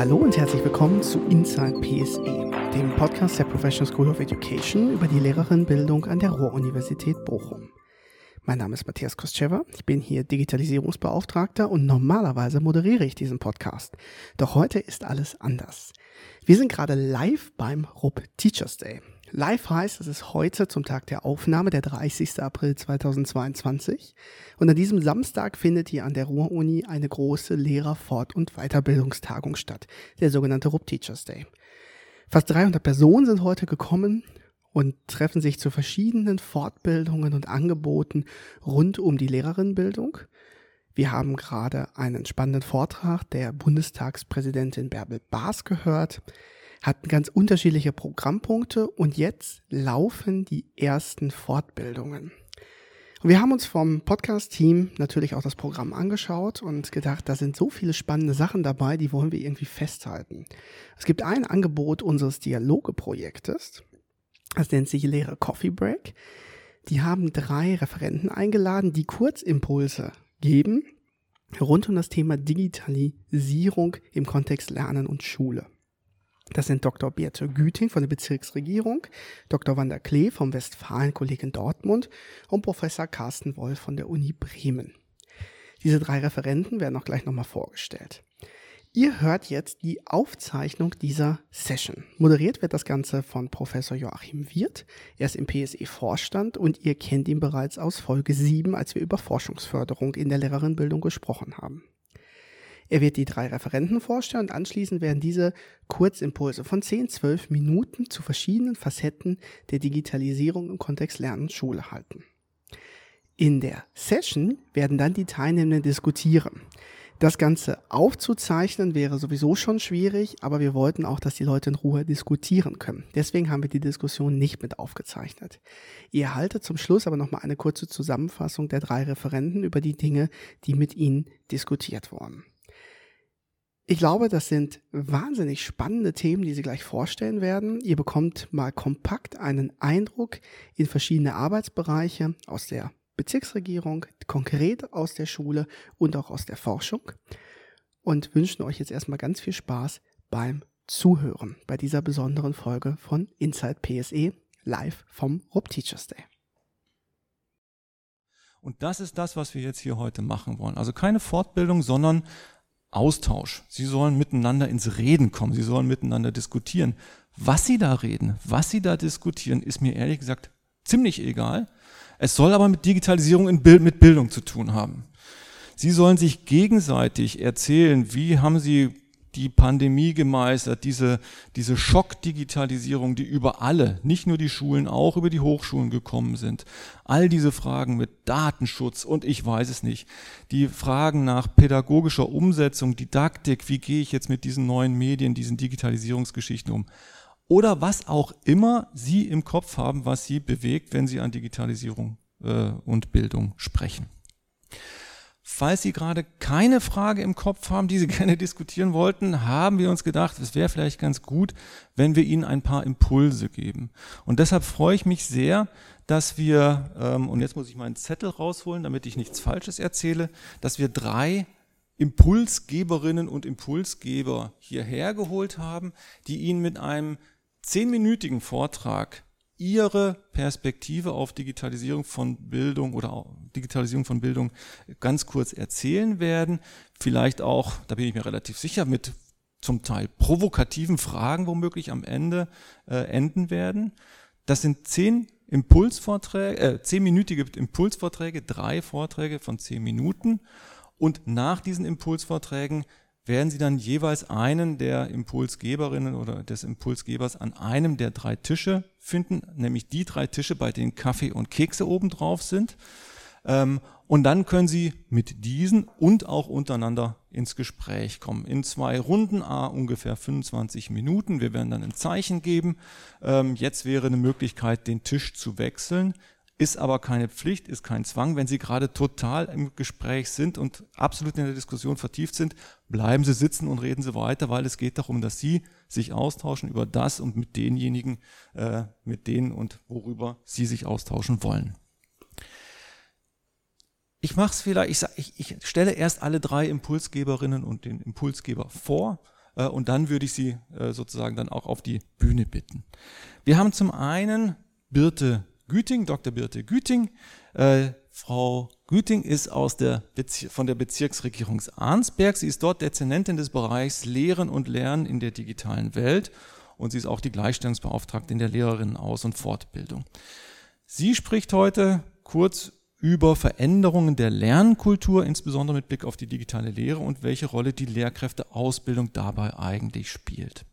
Hallo und herzlich willkommen zu Inside PSE, dem Podcast der Professional School of Education über die Lehrerinnenbildung an der Ruhr-Universität Bochum. Mein Name ist Matthias Kostschewa, ich bin hier Digitalisierungsbeauftragter und normalerweise moderiere ich diesen Podcast. Doch heute ist alles anders. Wir sind gerade live beim RUB Teachers Day. Live heißt, es ist heute zum Tag der Aufnahme, der 30. April 2022. Und an diesem Samstag findet hier an der Ruhr-Uni eine große Lehrer-, Fort- und Weiterbildungstagung statt, der sogenannte RUB Teachers Day. Fast 300 Personen sind heute gekommen und treffen sich zu verschiedenen Fortbildungen und Angeboten rund um die Lehrerinnenbildung. Wir haben gerade einen spannenden Vortrag der Bundestagspräsidentin Bärbel Baas gehört hatten ganz unterschiedliche Programmpunkte und jetzt laufen die ersten Fortbildungen. Und wir haben uns vom Podcast-Team natürlich auch das Programm angeschaut und gedacht, da sind so viele spannende Sachen dabei, die wollen wir irgendwie festhalten. Es gibt ein Angebot unseres Dialoge-Projektes, das nennt sich Lehre Coffee Break. Die haben drei Referenten eingeladen, die Kurzimpulse geben rund um das Thema Digitalisierung im Kontext Lernen und Schule. Das sind Dr. Beate Güting von der Bezirksregierung, Dr. Wanda Klee vom Westfalen-Kolleg in Dortmund und Professor Carsten Wolf von der Uni Bremen. Diese drei Referenten werden auch gleich nochmal vorgestellt. Ihr hört jetzt die Aufzeichnung dieser Session. Moderiert wird das Ganze von Professor Joachim Wirth. Er ist im PSE-Vorstand und ihr kennt ihn bereits aus Folge 7, als wir über Forschungsförderung in der Lehrerinbildung gesprochen haben. Er wird die drei Referenten vorstellen und anschließend werden diese Kurzimpulse von 10, 12 Minuten zu verschiedenen Facetten der Digitalisierung im Kontext Lernen und Schule halten. In der Session werden dann die Teilnehmenden diskutieren. Das Ganze aufzuzeichnen wäre sowieso schon schwierig, aber wir wollten auch, dass die Leute in Ruhe diskutieren können. Deswegen haben wir die Diskussion nicht mit aufgezeichnet. Ihr erhaltet zum Schluss aber nochmal eine kurze Zusammenfassung der drei Referenten über die Dinge, die mit ihnen diskutiert wurden. Ich glaube, das sind wahnsinnig spannende Themen, die Sie gleich vorstellen werden. Ihr bekommt mal kompakt einen Eindruck in verschiedene Arbeitsbereiche aus der Bezirksregierung, konkret aus der Schule und auch aus der Forschung und wünschen euch jetzt erstmal ganz viel Spaß beim Zuhören bei dieser besonderen Folge von Inside PSE live vom RUB Teachers Day. Und das ist das, was wir jetzt hier heute machen wollen. Also keine Fortbildung, sondern Austausch. Sie sollen miteinander ins Reden kommen. Sie sollen miteinander diskutieren. Was sie da reden, was sie da diskutieren, ist mir ehrlich gesagt ziemlich egal. Es soll aber mit Digitalisierung in Bild, mit Bildung zu tun haben. Sie sollen sich gegenseitig erzählen, wie haben sie die Pandemie gemeistert, diese, diese Schockdigitalisierung, die über alle, nicht nur die Schulen, auch über die Hochschulen gekommen sind. All diese Fragen mit Datenschutz und ich weiß es nicht. Die Fragen nach pädagogischer Umsetzung, Didaktik, wie gehe ich jetzt mit diesen neuen Medien, diesen Digitalisierungsgeschichten um? Oder was auch immer Sie im Kopf haben, was Sie bewegt, wenn Sie an Digitalisierung äh, und Bildung sprechen. Falls Sie gerade keine Frage im Kopf haben, die Sie gerne diskutieren wollten, haben wir uns gedacht, es wäre vielleicht ganz gut, wenn wir Ihnen ein paar Impulse geben. Und deshalb freue ich mich sehr, dass wir, ähm, und jetzt muss ich meinen Zettel rausholen, damit ich nichts Falsches erzähle, dass wir drei Impulsgeberinnen und Impulsgeber hierher geholt haben, die Ihnen mit einem zehnminütigen Vortrag Ihre Perspektive auf Digitalisierung von Bildung oder Digitalisierung von Bildung ganz kurz erzählen werden. Vielleicht auch, da bin ich mir relativ sicher, mit zum Teil provokativen Fragen womöglich am Ende äh, enden werden. Das sind zehn Impulsvorträge, äh, zehnminütige Impulsvorträge, drei Vorträge von zehn Minuten. Und nach diesen Impulsvorträgen werden Sie dann jeweils einen der Impulsgeberinnen oder des Impulsgebers an einem der drei Tische finden, nämlich die drei Tische, bei denen Kaffee und Kekse oben drauf sind. Ähm, und dann können Sie mit diesen und auch untereinander ins Gespräch kommen. In zwei Runden, a ungefähr 25 Minuten. Wir werden dann ein Zeichen geben. Ähm, jetzt wäre eine Möglichkeit, den Tisch zu wechseln ist aber keine Pflicht, ist kein Zwang. Wenn Sie gerade total im Gespräch sind und absolut in der Diskussion vertieft sind, bleiben Sie sitzen und reden Sie weiter, weil es geht darum, dass Sie sich austauschen über das und mit denjenigen, äh, mit denen und worüber Sie sich austauschen wollen. Ich mache es vielleicht, ich, ich, ich stelle erst alle drei Impulsgeberinnen und den Impulsgeber vor Äh, und dann würde ich Sie äh, sozusagen dann auch auf die Bühne bitten. Wir haben zum einen Birte Güting, Dr. Birte Güting. Äh, Frau Güting ist aus der von der Bezirksregierung Arnsberg. Sie ist dort Dezernentin des Bereichs Lehren und Lernen in der digitalen Welt und sie ist auch die Gleichstellungsbeauftragte in der Lehrerinnenaus- und Fortbildung. Sie spricht heute kurz über Veränderungen der Lernkultur, insbesondere mit Blick auf die digitale Lehre und welche Rolle die Lehrkräfteausbildung dabei eigentlich spielt.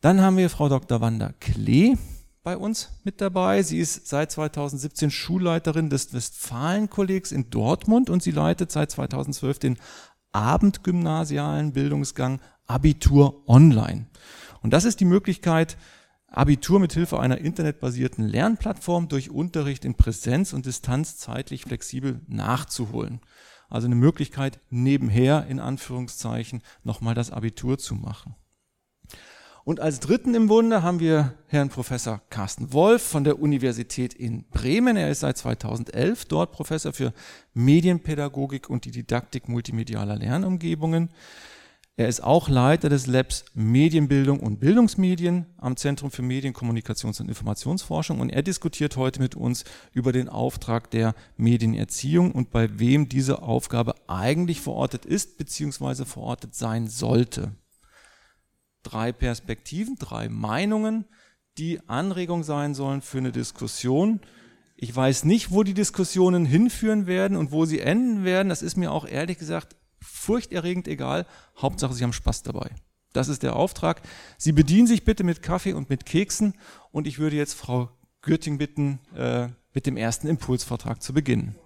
Dann haben wir Frau Dr. Wanda Klee bei uns mit dabei. Sie ist seit 2017 Schulleiterin des Westfalenkollegs in Dortmund und sie leitet seit 2012 den abendgymnasialen Bildungsgang Abitur Online. Und das ist die Möglichkeit, Abitur mit Hilfe einer internetbasierten Lernplattform durch Unterricht in Präsenz und Distanz zeitlich flexibel nachzuholen. Also eine Möglichkeit, nebenher in Anführungszeichen nochmal das Abitur zu machen. Und als dritten im Bunde haben wir Herrn Professor Carsten Wolf von der Universität in Bremen. Er ist seit 2011 dort Professor für Medienpädagogik und die Didaktik multimedialer Lernumgebungen. Er ist auch Leiter des Labs Medienbildung und Bildungsmedien am Zentrum für Medien, Kommunikations- und Informationsforschung und er diskutiert heute mit uns über den Auftrag der Medienerziehung und bei wem diese Aufgabe eigentlich verortet ist bzw. verortet sein sollte. Drei Perspektiven, drei Meinungen, die Anregung sein sollen für eine Diskussion. Ich weiß nicht, wo die Diskussionen hinführen werden und wo sie enden werden. Das ist mir auch ehrlich gesagt furchterregend egal. Hauptsache, Sie haben Spaß dabei. Das ist der Auftrag. Sie bedienen sich bitte mit Kaffee und mit Keksen. Und ich würde jetzt Frau Gürting bitten, äh, mit dem ersten Impulsvortrag zu beginnen.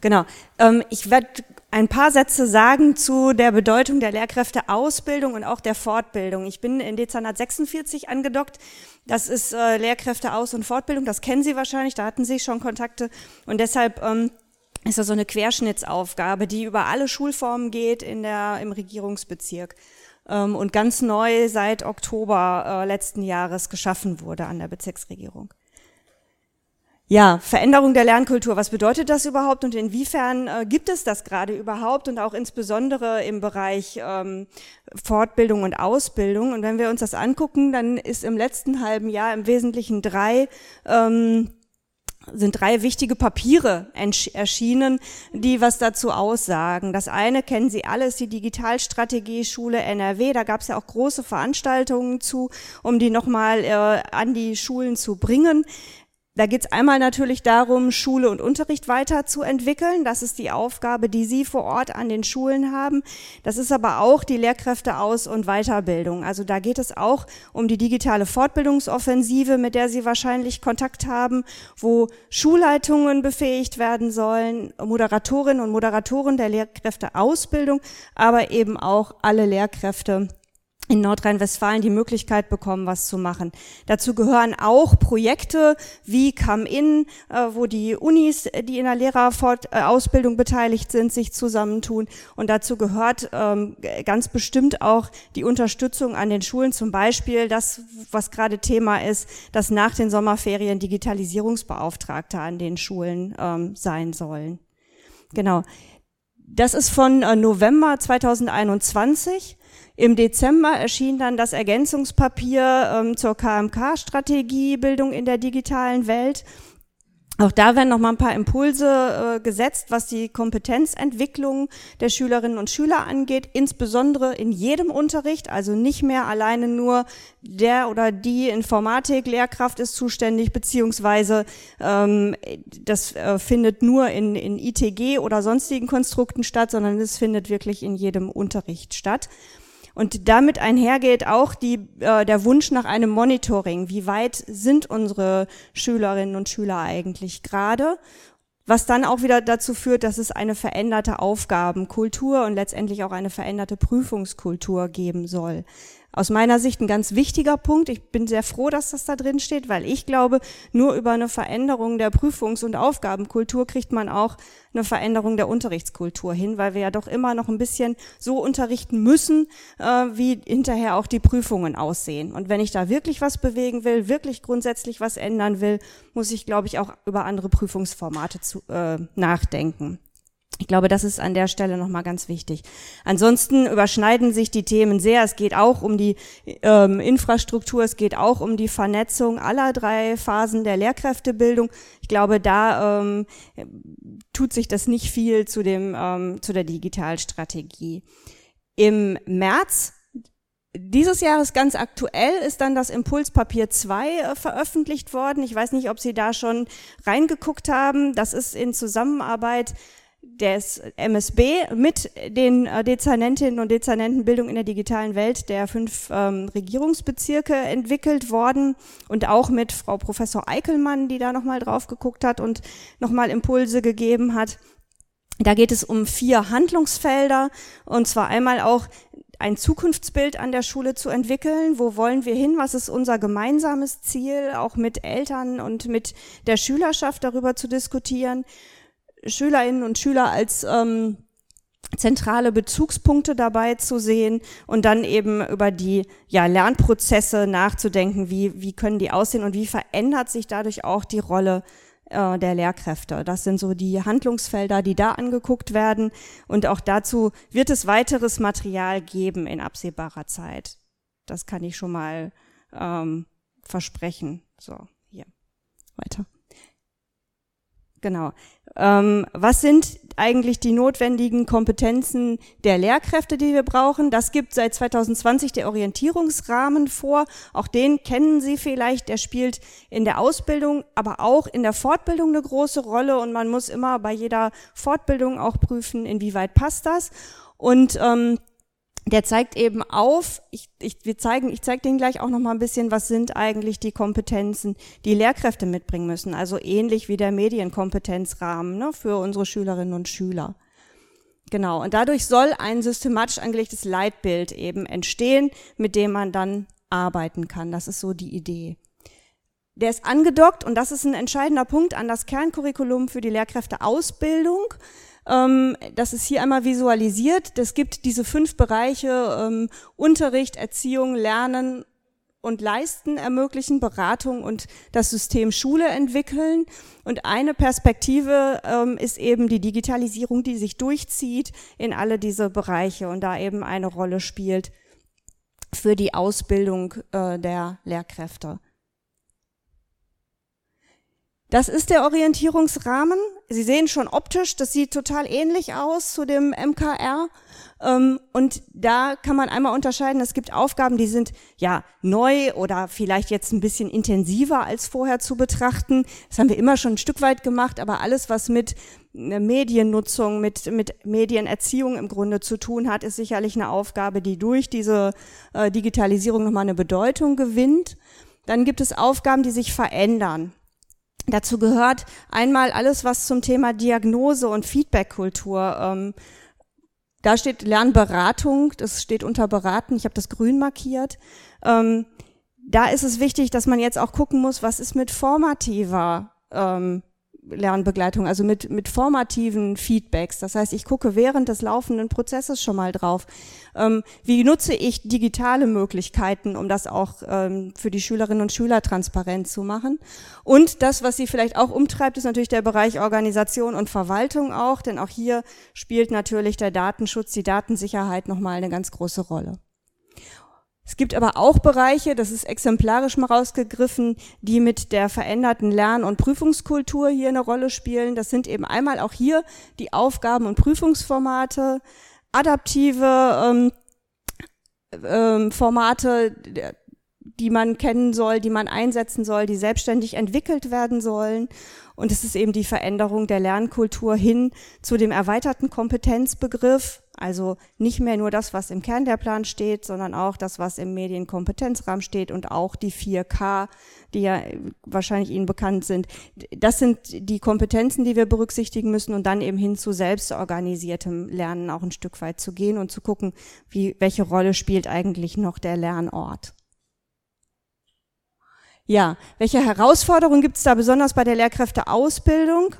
Genau. Ähm, ich werde ein paar Sätze sagen zu der Bedeutung der Lehrkräfteausbildung und auch der Fortbildung. Ich bin in Dezernat 46 angedockt. Das ist äh, Lehrkräfteaus- und Fortbildung. Das kennen Sie wahrscheinlich. Da hatten Sie schon Kontakte. Und deshalb ähm, ist das so eine Querschnittsaufgabe, die über alle Schulformen geht in der, im Regierungsbezirk ähm, und ganz neu seit Oktober äh, letzten Jahres geschaffen wurde an der Bezirksregierung. Ja, Veränderung der Lernkultur. Was bedeutet das überhaupt und inwiefern äh, gibt es das gerade überhaupt und auch insbesondere im Bereich ähm, Fortbildung und Ausbildung? Und wenn wir uns das angucken, dann ist im letzten halben Jahr im Wesentlichen drei ähm, sind drei wichtige Papiere erschienen, die was dazu aussagen. Das eine kennen Sie alle, ist die Digitalstrategie Schule NRW. Da gab es ja auch große Veranstaltungen zu, um die nochmal äh, an die Schulen zu bringen. Da geht es einmal natürlich darum, Schule und Unterricht weiterzuentwickeln. Das ist die Aufgabe, die Sie vor Ort an den Schulen haben. Das ist aber auch die Lehrkräfteaus- und Weiterbildung. Also da geht es auch um die digitale Fortbildungsoffensive, mit der Sie wahrscheinlich Kontakt haben, wo Schulleitungen befähigt werden sollen, Moderatorinnen und Moderatoren der Lehrkräfteausbildung, aber eben auch alle Lehrkräfte in Nordrhein-Westfalen die Möglichkeit bekommen, was zu machen. Dazu gehören auch Projekte wie Come In, äh, wo die Unis, die in der Lehrerausbildung beteiligt sind, sich zusammentun. Und dazu gehört ähm, ganz bestimmt auch die Unterstützung an den Schulen, zum Beispiel das, was gerade Thema ist, dass nach den Sommerferien Digitalisierungsbeauftragte an den Schulen ähm, sein sollen. Genau. Das ist von äh, November 2021. Im Dezember erschien dann das Ergänzungspapier ähm, zur KMK-Strategie Bildung in der digitalen Welt. Auch da werden noch mal ein paar Impulse äh, gesetzt, was die Kompetenzentwicklung der Schülerinnen und Schüler angeht, insbesondere in jedem Unterricht, also nicht mehr alleine nur der oder die Informatik-Lehrkraft ist zuständig, beziehungsweise ähm, das äh, findet nur in, in ITG oder sonstigen Konstrukten statt, sondern es findet wirklich in jedem Unterricht statt. Und damit einhergeht auch die, äh, der Wunsch nach einem Monitoring. Wie weit sind unsere Schülerinnen und Schüler eigentlich gerade? Was dann auch wieder dazu führt, dass es eine veränderte Aufgabenkultur und letztendlich auch eine veränderte Prüfungskultur geben soll aus meiner Sicht ein ganz wichtiger Punkt. Ich bin sehr froh, dass das da drin steht, weil ich glaube, nur über eine Veränderung der Prüfungs- und Aufgabenkultur kriegt man auch eine Veränderung der Unterrichtskultur hin, weil wir ja doch immer noch ein bisschen so unterrichten müssen, äh, wie hinterher auch die Prüfungen aussehen. Und wenn ich da wirklich was bewegen will, wirklich grundsätzlich was ändern will, muss ich, glaube ich, auch über andere Prüfungsformate zu, äh, nachdenken. Ich glaube, das ist an der Stelle nochmal ganz wichtig. Ansonsten überschneiden sich die Themen sehr. Es geht auch um die ähm, Infrastruktur, es geht auch um die Vernetzung aller drei Phasen der Lehrkräftebildung. Ich glaube, da ähm, tut sich das nicht viel zu, dem, ähm, zu der Digitalstrategie. Im März dieses Jahres ganz aktuell ist dann das Impulspapier 2 äh, veröffentlicht worden. Ich weiß nicht, ob Sie da schon reingeguckt haben. Das ist in Zusammenarbeit des MSB mit den äh, Dezernentinnen und Dezernenten Bildung in der digitalen Welt der fünf ähm, Regierungsbezirke entwickelt worden und auch mit Frau Professor Eickelmann, die da nochmal drauf geguckt hat und nochmal Impulse gegeben hat. Da geht es um vier Handlungsfelder und zwar einmal auch ein Zukunftsbild an der Schule zu entwickeln. Wo wollen wir hin? Was ist unser gemeinsames Ziel? Auch mit Eltern und mit der Schülerschaft darüber zu diskutieren. Schülerinnen und Schüler als ähm, zentrale Bezugspunkte dabei zu sehen und dann eben über die ja, Lernprozesse nachzudenken, wie, wie können die aussehen und wie verändert sich dadurch auch die Rolle äh, der Lehrkräfte. Das sind so die Handlungsfelder, die da angeguckt werden. Und auch dazu wird es weiteres Material geben in absehbarer Zeit. Das kann ich schon mal ähm, versprechen. So, hier. Weiter. Genau. Ähm, was sind eigentlich die notwendigen Kompetenzen der Lehrkräfte, die wir brauchen? Das gibt seit 2020 der Orientierungsrahmen vor. Auch den kennen Sie vielleicht. Der spielt in der Ausbildung, aber auch in der Fortbildung eine große Rolle. Und man muss immer bei jeder Fortbildung auch prüfen, inwieweit passt das. Und ähm, der zeigt eben auf, ich, ich, wir zeigen, ich zeige Ihnen gleich auch noch mal ein bisschen, was sind eigentlich die Kompetenzen, die Lehrkräfte mitbringen müssen. Also ähnlich wie der Medienkompetenzrahmen ne, für unsere Schülerinnen und Schüler. Genau. Und dadurch soll ein systematisch angelegtes Leitbild eben entstehen, mit dem man dann arbeiten kann. Das ist so die Idee. Der ist angedockt, und das ist ein entscheidender Punkt, an das Kerncurriculum für die Lehrkräfteausbildung. Ähm, das ist hier einmal visualisiert. Es gibt diese fünf Bereiche ähm, Unterricht, Erziehung, Lernen und Leisten ermöglichen, Beratung und das System Schule entwickeln. Und eine Perspektive ähm, ist eben die Digitalisierung, die sich durchzieht in alle diese Bereiche und da eben eine Rolle spielt für die Ausbildung äh, der Lehrkräfte. Das ist der Orientierungsrahmen. Sie sehen schon optisch, das sieht total ähnlich aus zu dem MKR. Ähm, und da kann man einmal unterscheiden, es gibt Aufgaben, die sind ja neu oder vielleicht jetzt ein bisschen intensiver als vorher zu betrachten. Das haben wir immer schon ein Stück weit gemacht, aber alles, was mit äh, Mediennutzung, mit, mit Medienerziehung im Grunde zu tun hat, ist sicherlich eine Aufgabe, die durch diese äh, Digitalisierung nochmal eine Bedeutung gewinnt. Dann gibt es Aufgaben, die sich verändern. Dazu gehört einmal alles, was zum Thema Diagnose und Feedbackkultur. Ähm, da steht Lernberatung, das steht unter Beraten, ich habe das grün markiert. Ähm, da ist es wichtig, dass man jetzt auch gucken muss, was ist mit formativer ähm, Lernbegleitung, also mit, mit formativen Feedbacks. Das heißt, ich gucke während des laufenden Prozesses schon mal drauf. Ähm, wie nutze ich digitale Möglichkeiten, um das auch ähm, für die Schülerinnen und Schüler transparent zu machen? Und das, was sie vielleicht auch umtreibt, ist natürlich der Bereich Organisation und Verwaltung auch, denn auch hier spielt natürlich der Datenschutz, die Datensicherheit nochmal eine ganz große Rolle. Es gibt aber auch Bereiche, das ist exemplarisch mal rausgegriffen, die mit der veränderten Lern- und Prüfungskultur hier eine Rolle spielen. Das sind eben einmal auch hier die Aufgaben- und Prüfungsformate, adaptive ähm, ähm, Formate, die man kennen soll, die man einsetzen soll, die selbstständig entwickelt werden sollen. Und es ist eben die Veränderung der Lernkultur hin zu dem erweiterten Kompetenzbegriff, also nicht mehr nur das, was im Kern der Plan steht, sondern auch das, was im Medienkompetenzrahmen steht und auch die 4K, die ja wahrscheinlich Ihnen bekannt sind. Das sind die Kompetenzen, die wir berücksichtigen müssen und dann eben hin zu selbstorganisiertem Lernen auch ein Stück weit zu gehen und zu gucken, wie, welche Rolle spielt eigentlich noch der Lernort. Ja, welche Herausforderungen gibt es da besonders bei der Lehrkräfteausbildung?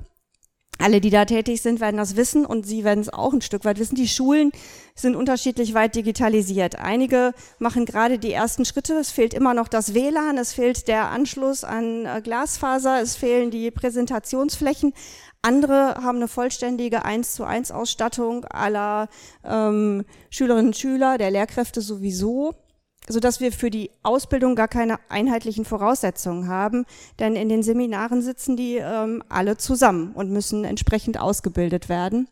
alle, die da tätig sind, werden das wissen und Sie werden es auch ein Stück weit wissen. Die Schulen sind unterschiedlich weit digitalisiert. Einige machen gerade die ersten Schritte. Es fehlt immer noch das WLAN, es fehlt der Anschluss an äh, Glasfaser, es fehlen die Präsentationsflächen. Andere haben eine vollständige 1 zu 1 Ausstattung aller ähm, Schülerinnen und Schüler, der Lehrkräfte sowieso so dass wir für die Ausbildung gar keine einheitlichen Voraussetzungen haben, denn in den Seminaren sitzen die ähm, alle zusammen und müssen entsprechend ausgebildet werden.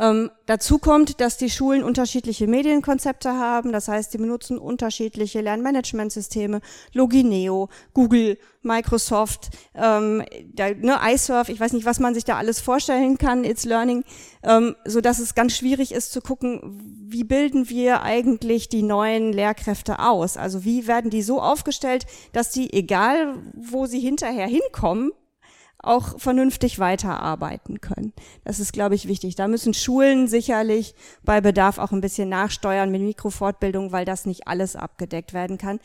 Ähm, dazu kommt, dass die Schulen unterschiedliche Medienkonzepte haben. Das heißt, sie benutzen unterschiedliche Lernmanagementsysteme, Logineo, Google, Microsoft, ähm, da, ne, iSurf, ich weiß nicht, was man sich da alles vorstellen kann, It's Learning, ähm, so dass es ganz schwierig ist zu gucken, wie bilden wir eigentlich die neuen Lehrkräfte aus? Also wie werden die so aufgestellt, dass die, egal wo sie hinterher hinkommen, auch vernünftig weiterarbeiten können. Das ist, glaube ich, wichtig. Da müssen Schulen sicherlich bei Bedarf auch ein bisschen nachsteuern mit Mikrofortbildung, weil das nicht alles abgedeckt werden kann.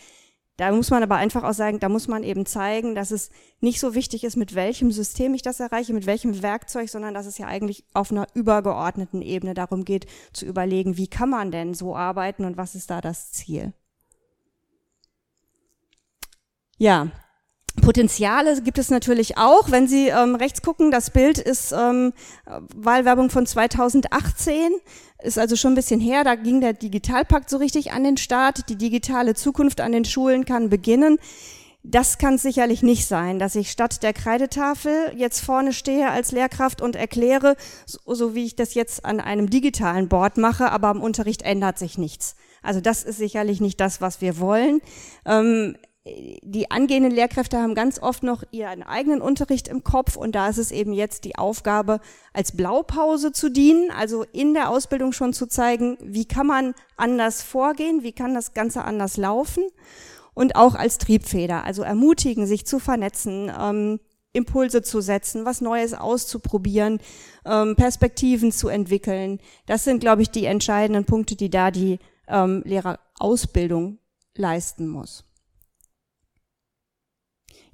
Da muss man aber einfach auch sagen, da muss man eben zeigen, dass es nicht so wichtig ist, mit welchem System ich das erreiche, mit welchem Werkzeug, sondern dass es ja eigentlich auf einer übergeordneten Ebene darum geht, zu überlegen, wie kann man denn so arbeiten und was ist da das Ziel. Ja, Potenziale gibt es natürlich auch. Wenn Sie ähm, rechts gucken, das Bild ist ähm, Wahlwerbung von 2018, ist also schon ein bisschen her. Da ging der Digitalpakt so richtig an den Start. Die digitale Zukunft an den Schulen kann beginnen. Das kann sicherlich nicht sein, dass ich statt der Kreidetafel jetzt vorne stehe als Lehrkraft und erkläre, so, so wie ich das jetzt an einem digitalen Board mache, aber am Unterricht ändert sich nichts. Also das ist sicherlich nicht das, was wir wollen. Ähm, die angehenden Lehrkräfte haben ganz oft noch ihren eigenen Unterricht im Kopf und da ist es eben jetzt die Aufgabe, als Blaupause zu dienen, also in der Ausbildung schon zu zeigen, wie kann man anders vorgehen, wie kann das Ganze anders laufen und auch als Triebfeder, also ermutigen, sich zu vernetzen, ähm, Impulse zu setzen, was Neues auszuprobieren, ähm, Perspektiven zu entwickeln. Das sind, glaube ich, die entscheidenden Punkte, die da die ähm, Lehrerausbildung leisten muss.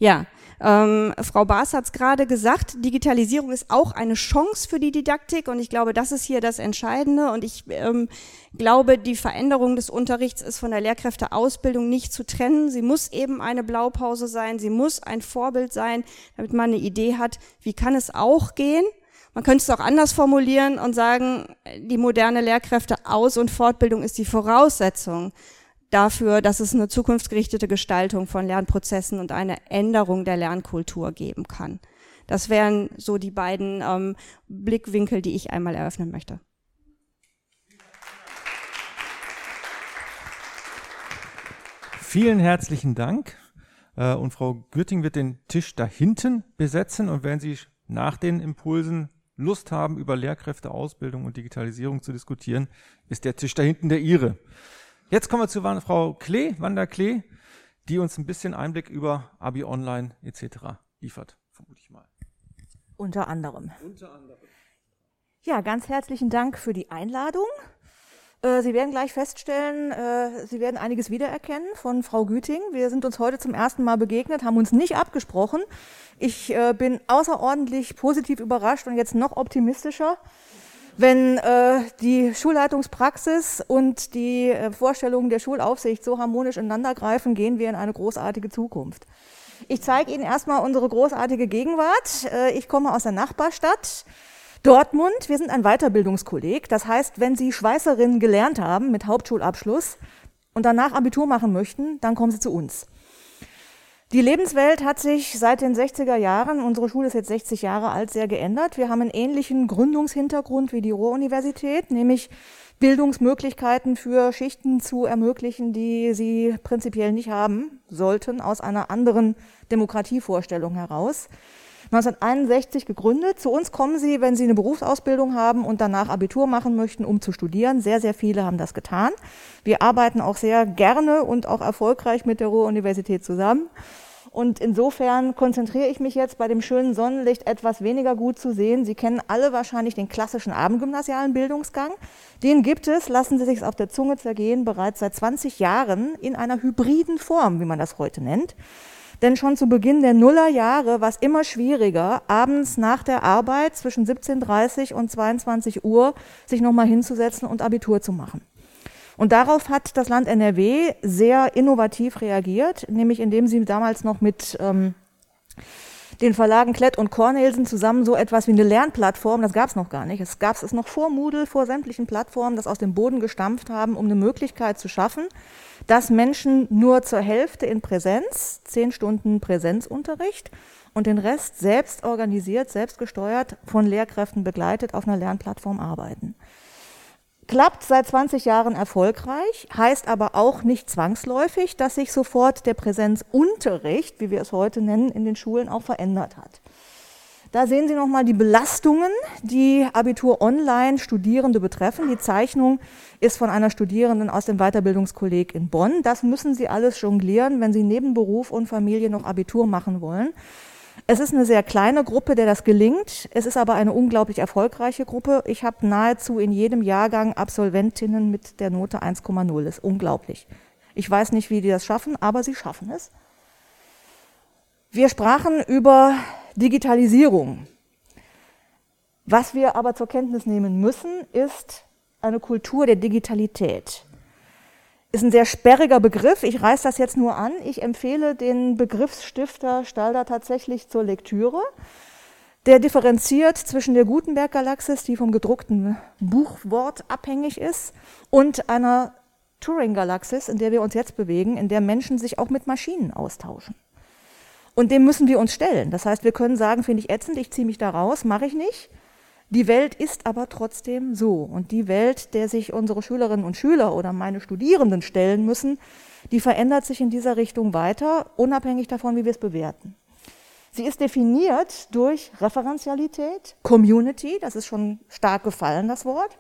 Ja, ähm, Frau Baas hat es gerade gesagt, Digitalisierung ist auch eine Chance für die Didaktik und ich glaube, das ist hier das Entscheidende und ich ähm, glaube, die Veränderung des Unterrichts ist von der Lehrkräfteausbildung nicht zu trennen. Sie muss eben eine Blaupause sein, sie muss ein Vorbild sein, damit man eine Idee hat, wie kann es auch gehen. Man könnte es auch anders formulieren und sagen, die moderne Lehrkräfteaus- und Fortbildung ist die Voraussetzung dafür, dass es eine zukunftsgerichtete Gestaltung von Lernprozessen und eine Änderung der Lernkultur geben kann. Das wären so die beiden ähm, Blickwinkel, die ich einmal eröffnen möchte. Vielen herzlichen Dank. Äh, und Frau Gürting wird den Tisch da hinten besetzen. Und wenn Sie nach den Impulsen Lust haben, über Lehrkräfteausbildung und Digitalisierung zu diskutieren, ist der Tisch da hinten der Ihre. Jetzt kommen wir zu Frau Klee, Wanda Klee, die uns ein bisschen Einblick über Abi Online etc. liefert, vermute ich mal. Unter anderem. Unter anderem. Ja, ganz herzlichen Dank für die Einladung. Äh, Sie werden gleich feststellen, äh, Sie werden einiges wiedererkennen von Frau Güting. Wir sind uns heute zum ersten Mal begegnet, haben uns nicht abgesprochen. Ich äh, bin außerordentlich positiv überrascht und jetzt noch optimistischer wenn äh, die Schulleitungspraxis und die äh, Vorstellungen der Schulaufsicht so harmonisch ineinandergreifen, gehen wir in eine großartige Zukunft. Ich zeige Ihnen erstmal unsere großartige Gegenwart. Äh, ich komme aus der Nachbarstadt. Dortmund, wir sind ein Weiterbildungskolleg. Das heißt, wenn Sie Schweißerinnen gelernt haben mit Hauptschulabschluss und danach Abitur machen möchten, dann kommen Sie zu uns. Die Lebenswelt hat sich seit den 60er Jahren, unsere Schule ist jetzt 60 Jahre alt, sehr geändert. Wir haben einen ähnlichen Gründungshintergrund wie die Ruhr-Universität, nämlich Bildungsmöglichkeiten für Schichten zu ermöglichen, die sie prinzipiell nicht haben sollten, aus einer anderen Demokratievorstellung heraus. 1961 gegründet. Zu uns kommen sie, wenn sie eine Berufsausbildung haben und danach Abitur machen möchten, um zu studieren. Sehr, sehr viele haben das getan. Wir arbeiten auch sehr gerne und auch erfolgreich mit der Ruhr-Universität zusammen. Und insofern konzentriere ich mich jetzt bei dem schönen Sonnenlicht etwas weniger gut zu sehen. Sie kennen alle wahrscheinlich den klassischen abendgymnasialen Bildungsgang. Den gibt es, lassen Sie sich auf der Zunge zergehen, bereits seit 20 Jahren in einer hybriden Form, wie man das heute nennt. Denn schon zu Beginn der Nullerjahre war es immer schwieriger, abends nach der Arbeit zwischen 17.30 und 22 Uhr sich nochmal hinzusetzen und Abitur zu machen. Und darauf hat das Land NRW sehr innovativ reagiert, nämlich indem sie damals noch mit ähm, den Verlagen Klett und Cornelsen zusammen so etwas wie eine Lernplattform, das gab es noch gar nicht. Es gab es noch vor Moodle, vor sämtlichen Plattformen, das aus dem Boden gestampft haben, um eine Möglichkeit zu schaffen, dass Menschen nur zur Hälfte in Präsenz, zehn Stunden Präsenzunterricht und den Rest selbst organisiert, selbst gesteuert, von Lehrkräften begleitet auf einer Lernplattform arbeiten. Klappt seit 20 Jahren erfolgreich, heißt aber auch nicht zwangsläufig, dass sich sofort der Präsenzunterricht, wie wir es heute nennen, in den Schulen auch verändert hat. Da sehen Sie nochmal die Belastungen, die Abitur Online Studierende betreffen. Die Zeichnung ist von einer Studierenden aus dem Weiterbildungskolleg in Bonn. Das müssen Sie alles jonglieren, wenn Sie neben Beruf und Familie noch Abitur machen wollen. Es ist eine sehr kleine Gruppe, der das gelingt. Es ist aber eine unglaublich erfolgreiche Gruppe. Ich habe nahezu in jedem Jahrgang Absolventinnen mit der Note 1,0. Das ist unglaublich. Ich weiß nicht, wie die das schaffen, aber sie schaffen es. Wir sprachen über Digitalisierung. Was wir aber zur Kenntnis nehmen müssen, ist eine Kultur der Digitalität. Ist ein sehr sperriger Begriff. Ich reiße das jetzt nur an. Ich empfehle den Begriffsstifter Stalder tatsächlich zur Lektüre. Der differenziert zwischen der Gutenberg-Galaxis, die vom gedruckten Buchwort abhängig ist, und einer Turing-Galaxis, in der wir uns jetzt bewegen, in der Menschen sich auch mit Maschinen austauschen. Und dem müssen wir uns stellen. Das heißt, wir können sagen, finde ich ätzend, ich ziehe mich da raus, mache ich nicht. Die Welt ist aber trotzdem so. Und die Welt, der sich unsere Schülerinnen und Schüler oder meine Studierenden stellen müssen, die verändert sich in dieser Richtung weiter, unabhängig davon, wie wir es bewerten. Sie ist definiert durch Referenzialität, Community, das ist schon stark gefallen, das Wort,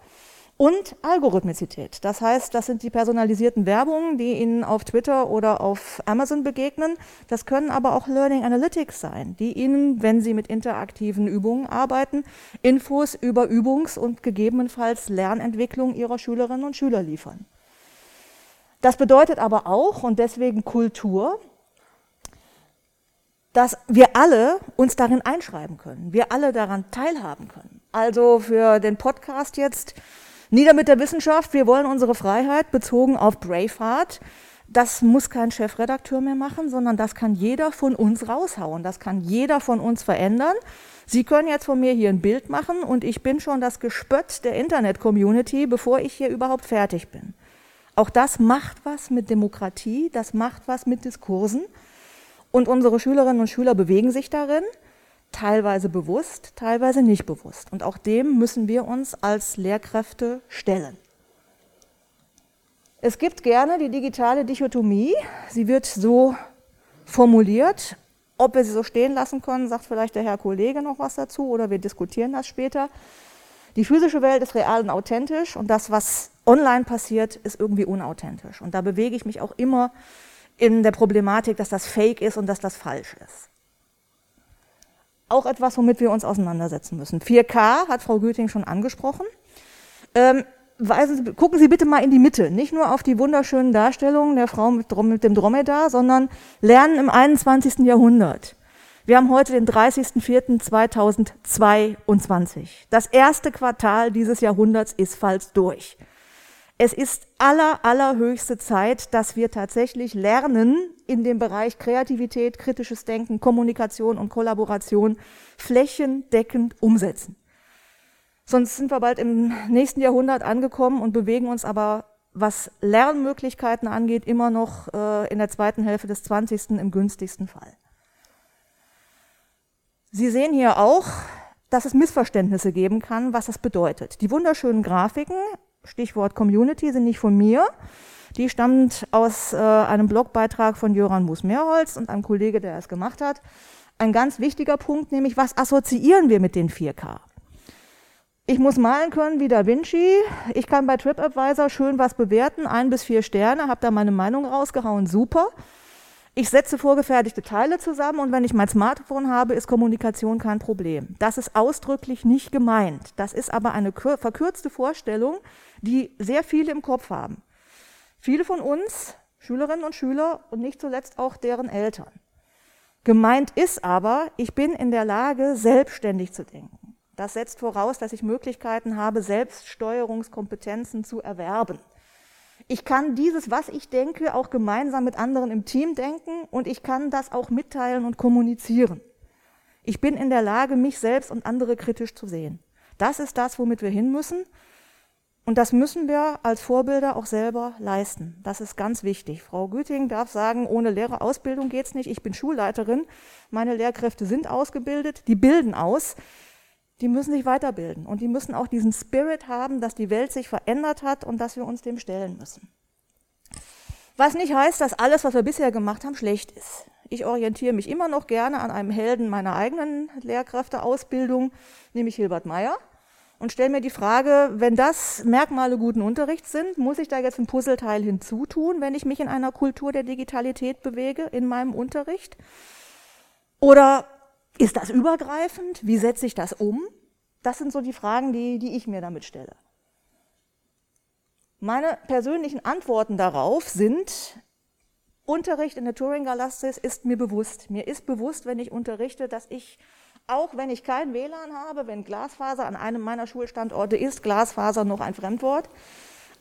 und Algorithmizität. Das heißt, das sind die personalisierten Werbungen, die Ihnen auf Twitter oder auf Amazon begegnen. Das können aber auch Learning Analytics sein, die Ihnen, wenn Sie mit interaktiven Übungen arbeiten, Infos über Übungs- und gegebenenfalls Lernentwicklung Ihrer Schülerinnen und Schüler liefern. Das bedeutet aber auch, und deswegen Kultur, dass wir alle uns darin einschreiben können, wir alle daran teilhaben können. Also für den Podcast jetzt Nieder mit der Wissenschaft, wir wollen unsere Freiheit bezogen auf Braveheart. Das muss kein Chefredakteur mehr machen, sondern das kann jeder von uns raushauen. Das kann jeder von uns verändern. Sie können jetzt von mir hier ein Bild machen und ich bin schon das Gespött der Internet-Community, bevor ich hier überhaupt fertig bin. Auch das macht was mit Demokratie, das macht was mit Diskursen. Und unsere Schülerinnen und Schüler bewegen sich darin teilweise bewusst, teilweise nicht bewusst. Und auch dem müssen wir uns als Lehrkräfte stellen. Es gibt gerne die digitale Dichotomie. Sie wird so formuliert. Ob wir sie so stehen lassen können, sagt vielleicht der Herr Kollege noch was dazu oder wir diskutieren das später. Die physische Welt ist real und authentisch und das, was online passiert, ist irgendwie unauthentisch. Und da bewege ich mich auch immer in der Problematik, dass das fake ist und dass das falsch ist auch etwas, womit wir uns auseinandersetzen müssen. 4K hat Frau Güting schon angesprochen. Ähm, Sie, gucken Sie bitte mal in die Mitte, nicht nur auf die wunderschönen Darstellungen der Frau mit, mit dem Dromedar, sondern lernen im 21. Jahrhundert. Wir haben heute den 30.04.2022. Das erste Quartal dieses Jahrhunderts ist falls durch. Es ist aller, allerhöchste Zeit, dass wir tatsächlich lernen, in dem Bereich Kreativität, kritisches Denken, Kommunikation und Kollaboration flächendeckend umsetzen. Sonst sind wir bald im nächsten Jahrhundert angekommen und bewegen uns aber, was Lernmöglichkeiten angeht, immer noch äh, in der zweiten Hälfte des 20. im günstigsten Fall. Sie sehen hier auch, dass es Missverständnisse geben kann, was das bedeutet. Die wunderschönen Grafiken Stichwort Community, sind nicht von mir. Die stammt aus äh, einem Blogbeitrag von Jöran Mus-Mehrholz und einem Kollege, der es gemacht hat. Ein ganz wichtiger Punkt, nämlich was assoziieren wir mit den 4K? Ich muss malen können wie Da Vinci. Ich kann bei TripAdvisor schön was bewerten, ein bis vier Sterne, habe da meine Meinung rausgehauen, super. Ich setze vorgefertigte Teile zusammen und wenn ich mein Smartphone habe, ist Kommunikation kein Problem. Das ist ausdrücklich nicht gemeint. Das ist aber eine verkürzte Vorstellung, die sehr viele im Kopf haben. Viele von uns, Schülerinnen und Schüler und nicht zuletzt auch deren Eltern. Gemeint ist aber, ich bin in der Lage, selbstständig zu denken. Das setzt voraus, dass ich Möglichkeiten habe, Selbststeuerungskompetenzen zu erwerben. Ich kann dieses, was ich denke, auch gemeinsam mit anderen im Team denken und ich kann das auch mitteilen und kommunizieren. Ich bin in der Lage, mich selbst und andere kritisch zu sehen. Das ist das, womit wir hin müssen. Und das müssen wir als Vorbilder auch selber leisten. Das ist ganz wichtig. Frau Güting darf sagen, ohne Lehrerausbildung geht's nicht. Ich bin Schulleiterin. Meine Lehrkräfte sind ausgebildet. Die bilden aus. Die müssen sich weiterbilden. Und die müssen auch diesen Spirit haben, dass die Welt sich verändert hat und dass wir uns dem stellen müssen. Was nicht heißt, dass alles, was wir bisher gemacht haben, schlecht ist. Ich orientiere mich immer noch gerne an einem Helden meiner eigenen Lehrkräfteausbildung, nämlich Hilbert Meyer und stelle mir die Frage, wenn das Merkmale guten Unterrichts sind, muss ich da jetzt ein Puzzleteil hinzutun, wenn ich mich in einer Kultur der Digitalität bewege in meinem Unterricht? Oder ist das übergreifend? Wie setze ich das um? Das sind so die Fragen, die, die ich mir damit stelle. Meine persönlichen Antworten darauf sind, Unterricht in der Turing-Galassis ist mir bewusst. Mir ist bewusst, wenn ich unterrichte, dass ich auch wenn ich kein WLAN habe, wenn Glasfaser an einem meiner Schulstandorte ist, Glasfaser noch ein Fremdwort,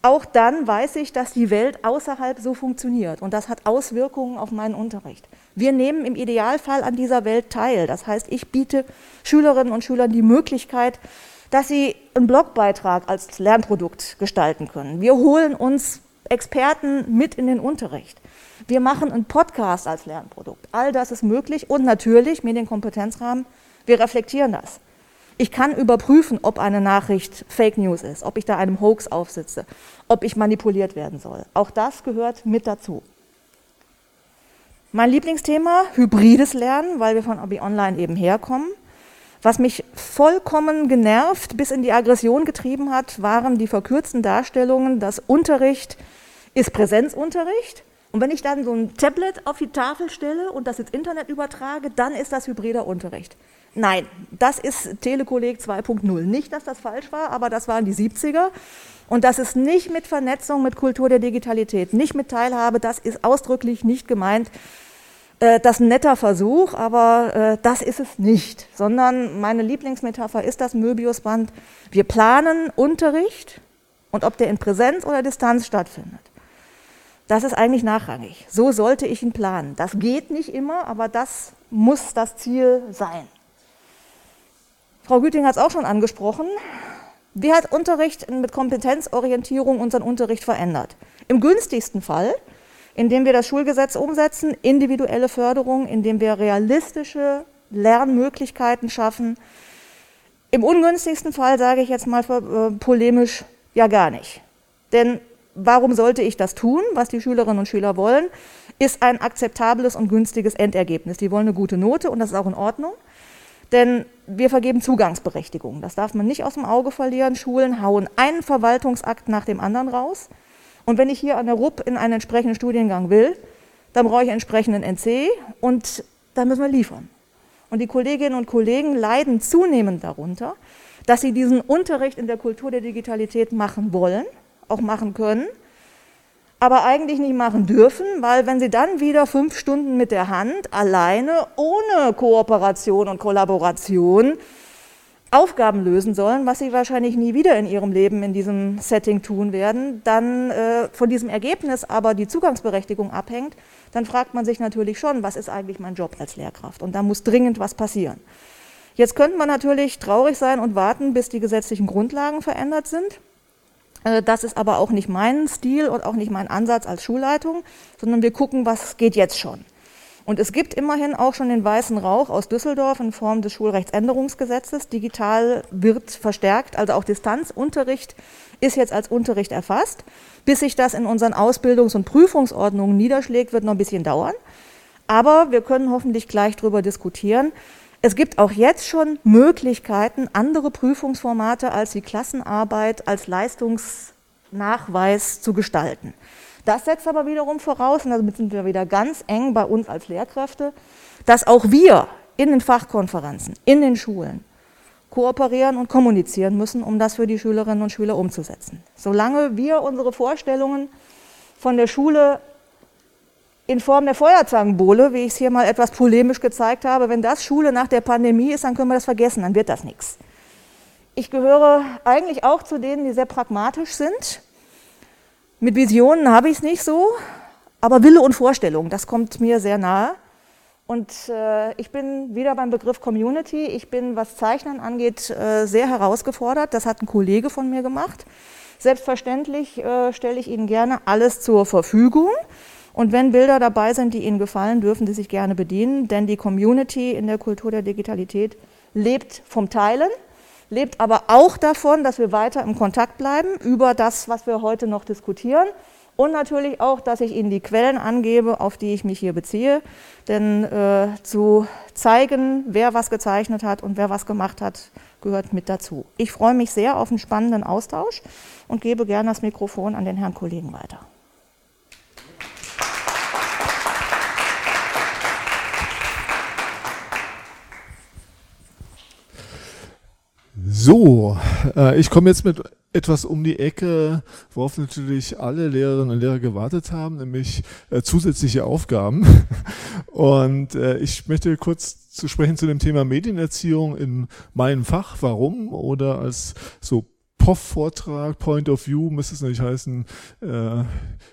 auch dann weiß ich, dass die Welt außerhalb so funktioniert und das hat Auswirkungen auf meinen Unterricht. Wir nehmen im Idealfall an dieser Welt teil. Das heißt, ich biete Schülerinnen und Schülern die Möglichkeit, dass sie einen Blogbeitrag als Lernprodukt gestalten können. Wir holen uns Experten mit in den Unterricht. Wir machen einen Podcast als Lernprodukt. All das ist möglich und natürlich Medienkompetenzrahmen wir reflektieren das. Ich kann überprüfen, ob eine Nachricht Fake News ist, ob ich da einem Hoax aufsitze, ob ich manipuliert werden soll. Auch das gehört mit dazu. Mein Lieblingsthema, hybrides Lernen, weil wir von Abi Online eben herkommen. Was mich vollkommen genervt bis in die Aggression getrieben hat, waren die verkürzten Darstellungen, dass Unterricht ist Präsenzunterricht. Und wenn ich dann so ein Tablet auf die Tafel stelle und das ins Internet übertrage, dann ist das hybrider Unterricht. Nein, das ist Telekolleg 2.0. Nicht, dass das falsch war, aber das waren die 70er. Und das ist nicht mit Vernetzung, mit Kultur der Digitalität, nicht mit Teilhabe, das ist ausdrücklich nicht gemeint. Äh, das ist ein netter Versuch, aber äh, das ist es nicht, sondern meine Lieblingsmetapher ist das Möbiusband. Wir planen Unterricht und ob der in Präsenz oder Distanz stattfindet. Das ist eigentlich nachrangig. So sollte ich ihn planen. Das geht nicht immer, aber das muss das Ziel sein. Frau Güting hat es auch schon angesprochen. Wie hat Unterricht mit Kompetenzorientierung unseren Unterricht verändert? Im günstigsten Fall, indem wir das Schulgesetz umsetzen, individuelle Förderung, indem wir realistische Lernmöglichkeiten schaffen. Im ungünstigsten Fall sage ich jetzt mal äh, polemisch, ja gar nicht. Denn warum sollte ich das tun? Was die Schülerinnen und Schüler wollen, ist ein akzeptables und günstiges Endergebnis. Die wollen eine gute Note und das ist auch in Ordnung. Denn wir vergeben Zugangsberechtigungen. Das darf man nicht aus dem Auge verlieren. Schulen hauen einen Verwaltungsakt nach dem anderen raus. Und wenn ich hier an der RUP in einen entsprechenden Studiengang will, dann brauche ich einen entsprechenden NC und dann müssen wir liefern. Und die Kolleginnen und Kollegen leiden zunehmend darunter, dass sie diesen Unterricht in der Kultur der Digitalität machen wollen, auch machen können, aber eigentlich nicht machen dürfen, weil wenn sie dann wieder fünf Stunden mit der Hand alleine, ohne Kooperation und Kollaboration, Aufgaben lösen sollen, was sie wahrscheinlich nie wieder in ihrem Leben in diesem Setting tun werden, dann äh, von diesem Ergebnis aber die Zugangsberechtigung abhängt, dann fragt man sich natürlich schon, was ist eigentlich mein Job als Lehrkraft? Und da muss dringend was passieren. Jetzt könnte man natürlich traurig sein und warten, bis die gesetzlichen Grundlagen verändert sind. Äh, das ist aber auch nicht mein Stil und auch nicht mein Ansatz als Schulleitung, sondern wir gucken, was geht jetzt schon. Und es gibt immerhin auch schon den weißen Rauch aus Düsseldorf in Form des Schulrechtsänderungsgesetzes. Digital wird verstärkt, also auch Distanzunterricht ist jetzt als Unterricht erfasst. Bis sich das in unseren Ausbildungs- und Prüfungsordnungen niederschlägt, wird noch ein bisschen dauern. Aber wir können hoffentlich gleich darüber diskutieren, es gibt auch jetzt schon Möglichkeiten, andere Prüfungsformate als die Klassenarbeit als Leistungsnachweis zu gestalten. Das setzt aber wiederum voraus, und damit sind wir wieder ganz eng bei uns als Lehrkräfte, dass auch wir in den Fachkonferenzen, in den Schulen kooperieren und kommunizieren müssen, um das für die Schülerinnen und Schüler umzusetzen. Solange wir unsere Vorstellungen von der Schule in Form der Feuerzangenbowle, wie ich es hier mal etwas polemisch gezeigt habe. Wenn das Schule nach der Pandemie ist, dann können wir das vergessen, dann wird das nichts. Ich gehöre eigentlich auch zu denen, die sehr pragmatisch sind. Mit Visionen habe ich es nicht so, aber Wille und Vorstellung, das kommt mir sehr nahe. Und äh, ich bin wieder beim Begriff Community. Ich bin, was Zeichnen angeht, äh, sehr herausgefordert. Das hat ein Kollege von mir gemacht. Selbstverständlich äh, stelle ich Ihnen gerne alles zur Verfügung. Und wenn Bilder dabei sind, die Ihnen gefallen, dürfen Sie sich gerne bedienen, denn die Community in der Kultur der Digitalität lebt vom Teilen, lebt aber auch davon, dass wir weiter im Kontakt bleiben über das, was wir heute noch diskutieren. Und natürlich auch, dass ich Ihnen die Quellen angebe, auf die ich mich hier beziehe. Denn äh, zu zeigen, wer was gezeichnet hat und wer was gemacht hat, gehört mit dazu. Ich freue mich sehr auf einen spannenden Austausch und gebe gerne das Mikrofon an den Herrn Kollegen weiter. So, äh, ich komme jetzt mit etwas um die Ecke, worauf natürlich alle Lehrerinnen und Lehrer gewartet haben, nämlich äh, zusätzliche Aufgaben. Und äh, ich möchte kurz zu sprechen zu dem Thema Medienerziehung in meinem Fach. Warum? Oder als so POV-Vortrag, Point of View, müsste es natürlich heißen, äh,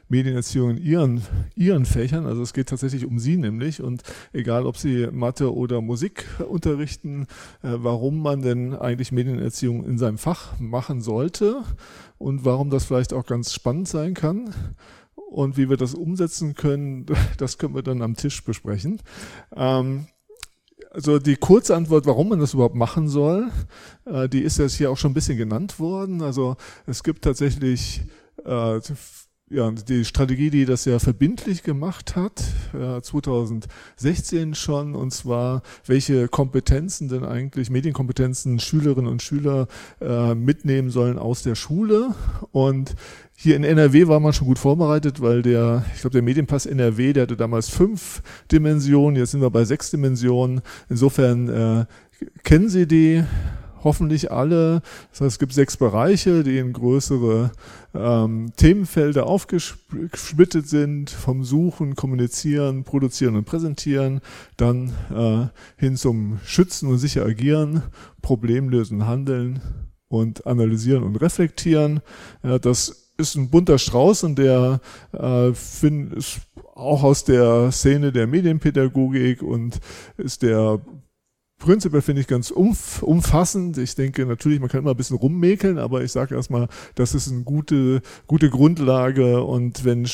Medienerziehung in ihren, ihren Fächern. Also es geht tatsächlich um sie nämlich. Und egal, ob sie Mathe oder Musik unterrichten, äh, warum man denn eigentlich Medienerziehung in seinem Fach machen sollte und warum das vielleicht auch ganz spannend sein kann. Und wie wir das umsetzen können, das können wir dann am Tisch besprechen. Ähm, also die kurze Antwort, warum man das überhaupt machen soll, äh, die ist jetzt hier auch schon ein bisschen genannt worden. Also es gibt tatsächlich äh, ja, die Strategie, die das ja verbindlich gemacht hat, äh, 2016 schon, und zwar, welche Kompetenzen denn eigentlich, Medienkompetenzen Schülerinnen und Schüler äh, mitnehmen sollen aus der Schule. Und hier in NRW war man schon gut vorbereitet, weil der, ich glaube, der Medienpass NRW, der hatte damals fünf Dimensionen, jetzt sind wir bei sechs Dimensionen. Insofern äh, kennen Sie die hoffentlich alle. Das heißt, es gibt sechs Bereiche, die in größere ähm, Themenfelder aufgesplittet sind, vom Suchen, Kommunizieren, Produzieren und Präsentieren, dann äh, hin zum Schützen und sicher agieren, Problemlösen, Handeln und Analysieren und Reflektieren. Ja, das ist ein bunter Strauß und der äh, find, ist auch aus der Szene der Medienpädagogik und ist der prinzipiell finde ich ganz umf umfassend. Ich denke natürlich, man kann immer ein bisschen rummäkeln, aber ich sage erstmal, das ist eine gute, gute Grundlage und wenn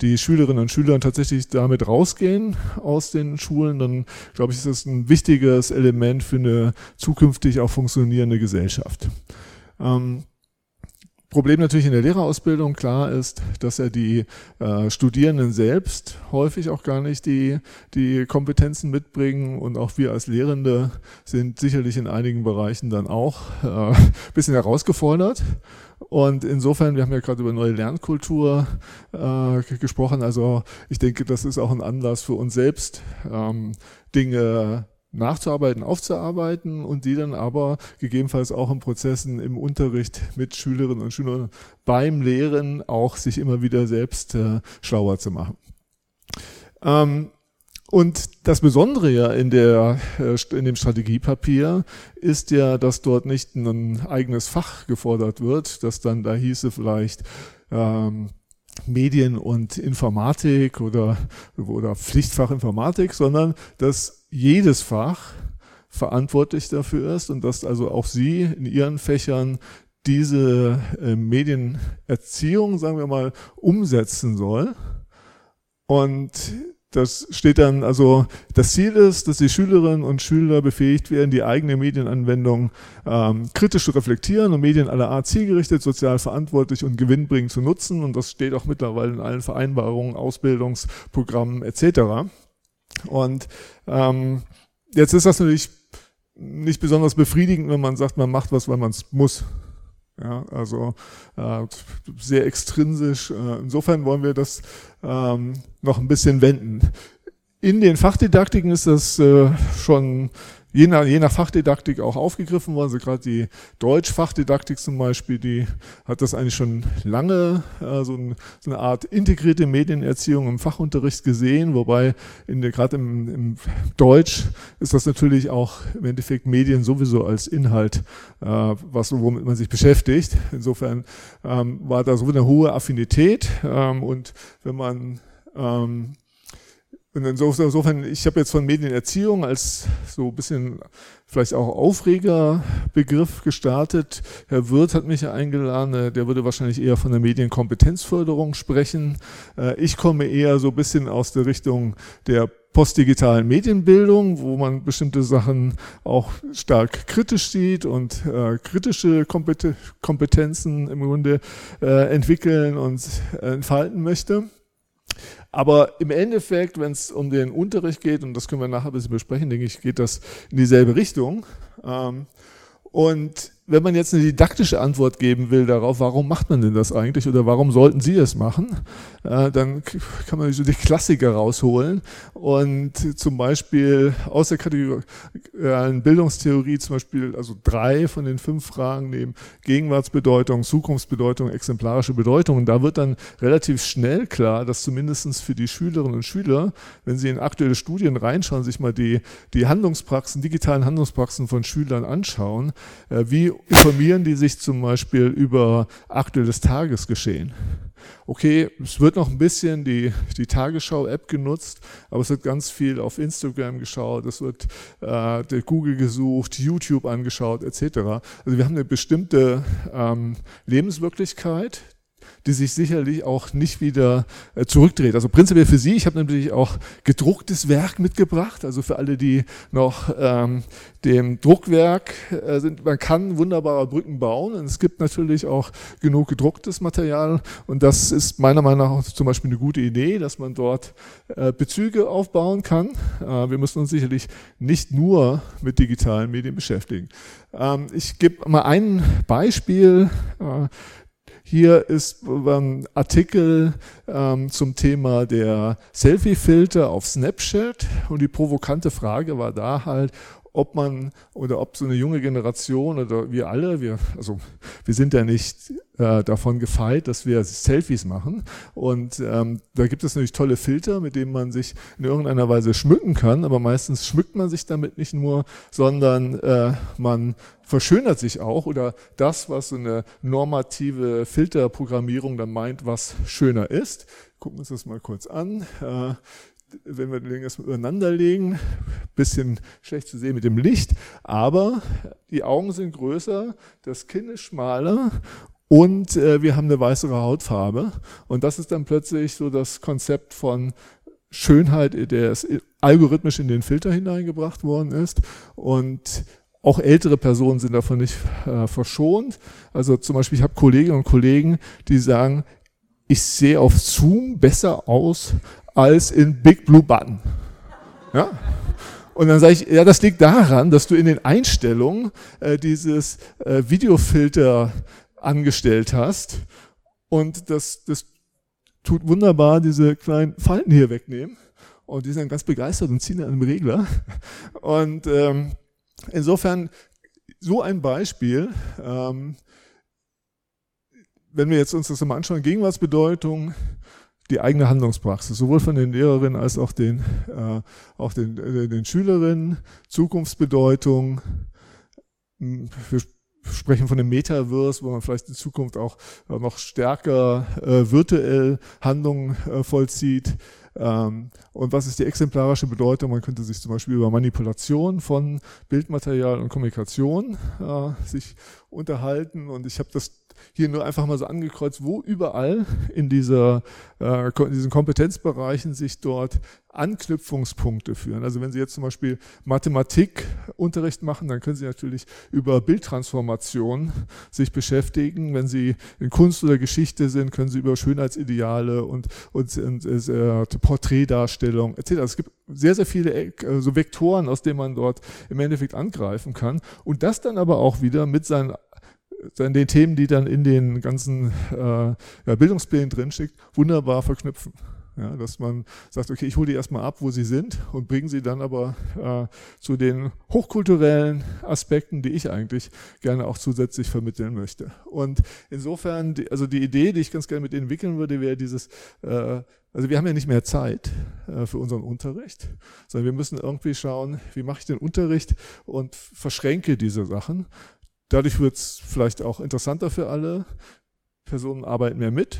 die Schülerinnen und Schüler tatsächlich damit rausgehen aus den Schulen, dann glaube ich, ist das ein wichtiges Element für eine zukünftig auch funktionierende Gesellschaft. Ähm, Problem natürlich in der Lehrerausbildung klar ist, dass ja die äh, Studierenden selbst häufig auch gar nicht die, die Kompetenzen mitbringen und auch wir als Lehrende sind sicherlich in einigen Bereichen dann auch äh, bisschen herausgefordert. Und insofern, wir haben ja gerade über neue Lernkultur äh, gesprochen, also ich denke, das ist auch ein Anlass für uns selbst, ähm, Dinge nachzuarbeiten, aufzuarbeiten und die dann aber gegebenenfalls auch in Prozessen im Unterricht mit Schülerinnen und Schülern beim Lehren auch sich immer wieder selbst äh, schlauer zu machen. Ähm, und das Besondere ja in, der, äh, in dem Strategiepapier ist ja, dass dort nicht ein eigenes Fach gefordert wird, dass dann da hieße vielleicht ähm, Medien und Informatik oder, oder Pflichtfach Informatik, sondern dass jedes Fach verantwortlich dafür ist und dass also auch Sie in Ihren Fächern diese äh, Medienerziehung, sagen wir mal, umsetzen soll. Und das steht dann, also das Ziel ist, dass die Schülerinnen und Schüler befähigt werden, die eigene Medienanwendung ähm, kritisch zu reflektieren und Medien aller Art zielgerichtet, sozial verantwortlich und gewinnbringend zu nutzen. Und das steht auch mittlerweile in allen Vereinbarungen, Ausbildungsprogrammen etc. Und ähm, jetzt ist das natürlich nicht besonders befriedigend, wenn man sagt, man macht was, weil man es muss. Ja, also äh, sehr extrinsisch. Äh, insofern wollen wir das ähm, noch ein bisschen wenden. In den Fachdidaktiken ist das äh, schon je nach, je nach Fachdidaktik auch aufgegriffen worden. Also gerade die Deutsch-Fachdidaktik zum Beispiel, die hat das eigentlich schon lange äh, so, ein, so, eine Art integrierte Medienerziehung im Fachunterricht gesehen, wobei gerade im, im Deutsch ist das natürlich auch im Endeffekt Medien sowieso als Inhalt, äh, was womit man sich beschäftigt. Insofern ähm, war da so eine hohe Affinität ähm, und wenn man ähm, und insofern, ich habe jetzt von Medienerziehung als so ein bisschen vielleicht auch Aufregerbegriff gestartet. Herr Wirth hat mich eingeladen, äh, der würde wahrscheinlich eher von der Medienkompetenzförderung sprechen. Äh, ich komme eher so ein bisschen aus der Richtung der postdigitalen Medienbildung, wo man bestimmte Sachen auch stark kritisch sieht und äh, kritische Kompetenzen im Grunde äh, entwickeln und entfalten möchte. Aber im Endeffekt, wenn es um den Unterricht geht, und das können wir nachher ein bisschen besprechen, denke ich, geht das in dieselbe Richtung. Ähm, und wenn man jetzt eine didaktische Antwort geben will darauf, warum macht man denn das eigentlich oder warum sollten Sie es machen, äh, dann kann man so die Klassiker rausholen und zum Beispiel aus der Kategorie äh, Bildungstheorie zum Beispiel, also drei von den fünf Fragen nehmen, Gegenwartsbedeutung, Zukunftsbedeutung, exemplarische Bedeutung. Und da wird dann relativ schnell klar, dass zumindest für die Schülerinnen und Schüler, wenn sie in aktuelle Studien reinschauen, sich mal die, die Handlungspraxen, digitalen Handlungspraxen von Schülern anschauen, äh, wie informieren die sich zum Beispiel über aktuelles Tagesgeschehen. Okay, es wird noch ein bisschen die, die Tagesschau-App genutzt, aber es wird ganz viel auf Instagram geschaut, es wird äh, Google gesucht, YouTube angeschaut, etc. Also wir haben eine bestimmte ähm, Lebenswirklichkeit, die sich sicherlich auch nicht wieder äh, zurückdreht. Also prinzipiell für Sie, ich habe natürlich auch gedrucktes Werk mitgebracht, also für alle, die noch ähm, dem Druckwerk äh, sind, man kann wunderbare Brücken bauen und es gibt natürlich auch genug gedrucktes Material und das ist meiner Meinung nach zum Beispiel eine gute Idee, dass man dort äh, Bezüge aufbauen kann. Äh, wir müssen uns sicherlich nicht nur mit digitalen Medien beschäftigen. Ähm, ich gebe mal ein Beispiel. Hier ist ein Artikel ähm, zum Thema der Selfie-Filter auf Snapchat. Und die provokante Frage war da halt, ob man oder ob so eine junge Generation oder wir alle, wir, also wir sind ja nicht äh, davon gefeit, dass wir Selfies machen. Und ähm, da gibt es natürlich tolle Filter, mit denen man sich in irgendeiner Weise schmücken kann, aber meistens schmückt man sich damit nicht nur, sondern äh, man verschönert sich auch oder das, was so eine normative Filterprogrammierung dann meint, was schöner ist. Gucken wir uns das mal kurz an. Äh, wenn wir den erstmal übereinander legen, bisschen schlecht zu sehen mit dem Licht, aber die Augen sind größer, das Kinn ist schmaler und äh, wir haben eine weißere Hautfarbe. Und das ist dann plötzlich so das Konzept von Schönheit, der algorithmisch in den Filter hineingebracht worden ist. Und auch ältere Personen sind davon nicht äh, verschont. Also zum Beispiel, ich habe Kolleginnen und Kollegen, die sagen, ich sehe auf Zoom besser aus als in Big Blue Button. Ja? Und dann sage ich, ja, das liegt daran, dass du in den Einstellungen äh, dieses äh, Videofilter angestellt hast und das, das tut wunderbar diese kleinen Falten hier wegnehmen. Und die sind dann ganz begeistert und ziehen an einem Regler. Und ähm, insofern so ein Beispiel, ähm, wenn wir jetzt uns das mal anschauen, Gegenwartsbedeutung, die eigene Handlungspraxis, sowohl von den Lehrerinnen als auch den, äh, auch den, äh, den Schülerinnen, Zukunftsbedeutung. Hm, wir sprechen von dem Metaverse, wo man vielleicht in Zukunft auch äh, noch stärker äh, virtuell Handlungen äh, vollzieht. Ähm, und was ist die exemplarische Bedeutung? Man könnte sich zum Beispiel über Manipulation von Bildmaterial und Kommunikation äh, sich unterhalten. Und ich habe das hier nur einfach mal so angekreuzt, wo überall in, dieser, äh, in diesen Kompetenzbereichen sich dort Anknüpfungspunkte führen. Also wenn Sie jetzt zum Beispiel Mathematikunterricht machen, dann können Sie natürlich über Bildtransformation sich beschäftigen. Wenn Sie in Kunst oder Geschichte sind, können Sie über Schönheitsideale und, und, und äh, Porträtdarstellung etc. Es gibt sehr, sehr viele äh, so Vektoren, aus denen man dort im Endeffekt angreifen kann. Und das dann aber auch wieder mit seinen dann den Themen, die dann in den ganzen äh, ja, Bildungsplänen drinsteckt, wunderbar verknüpfen. Ja, dass man sagt, okay, ich hole die erstmal ab, wo sie sind und bringe sie dann aber äh, zu den hochkulturellen Aspekten, die ich eigentlich gerne auch zusätzlich vermitteln möchte. Und insofern, die, also die Idee, die ich ganz gerne mit Ihnen entwickeln würde, wäre dieses, äh, also wir haben ja nicht mehr Zeit äh, für unseren Unterricht, sondern wir müssen irgendwie schauen, wie mache ich den Unterricht und verschränke diese Sachen. Dadurch wird es vielleicht auch interessanter für alle. Personen arbeiten mehr mit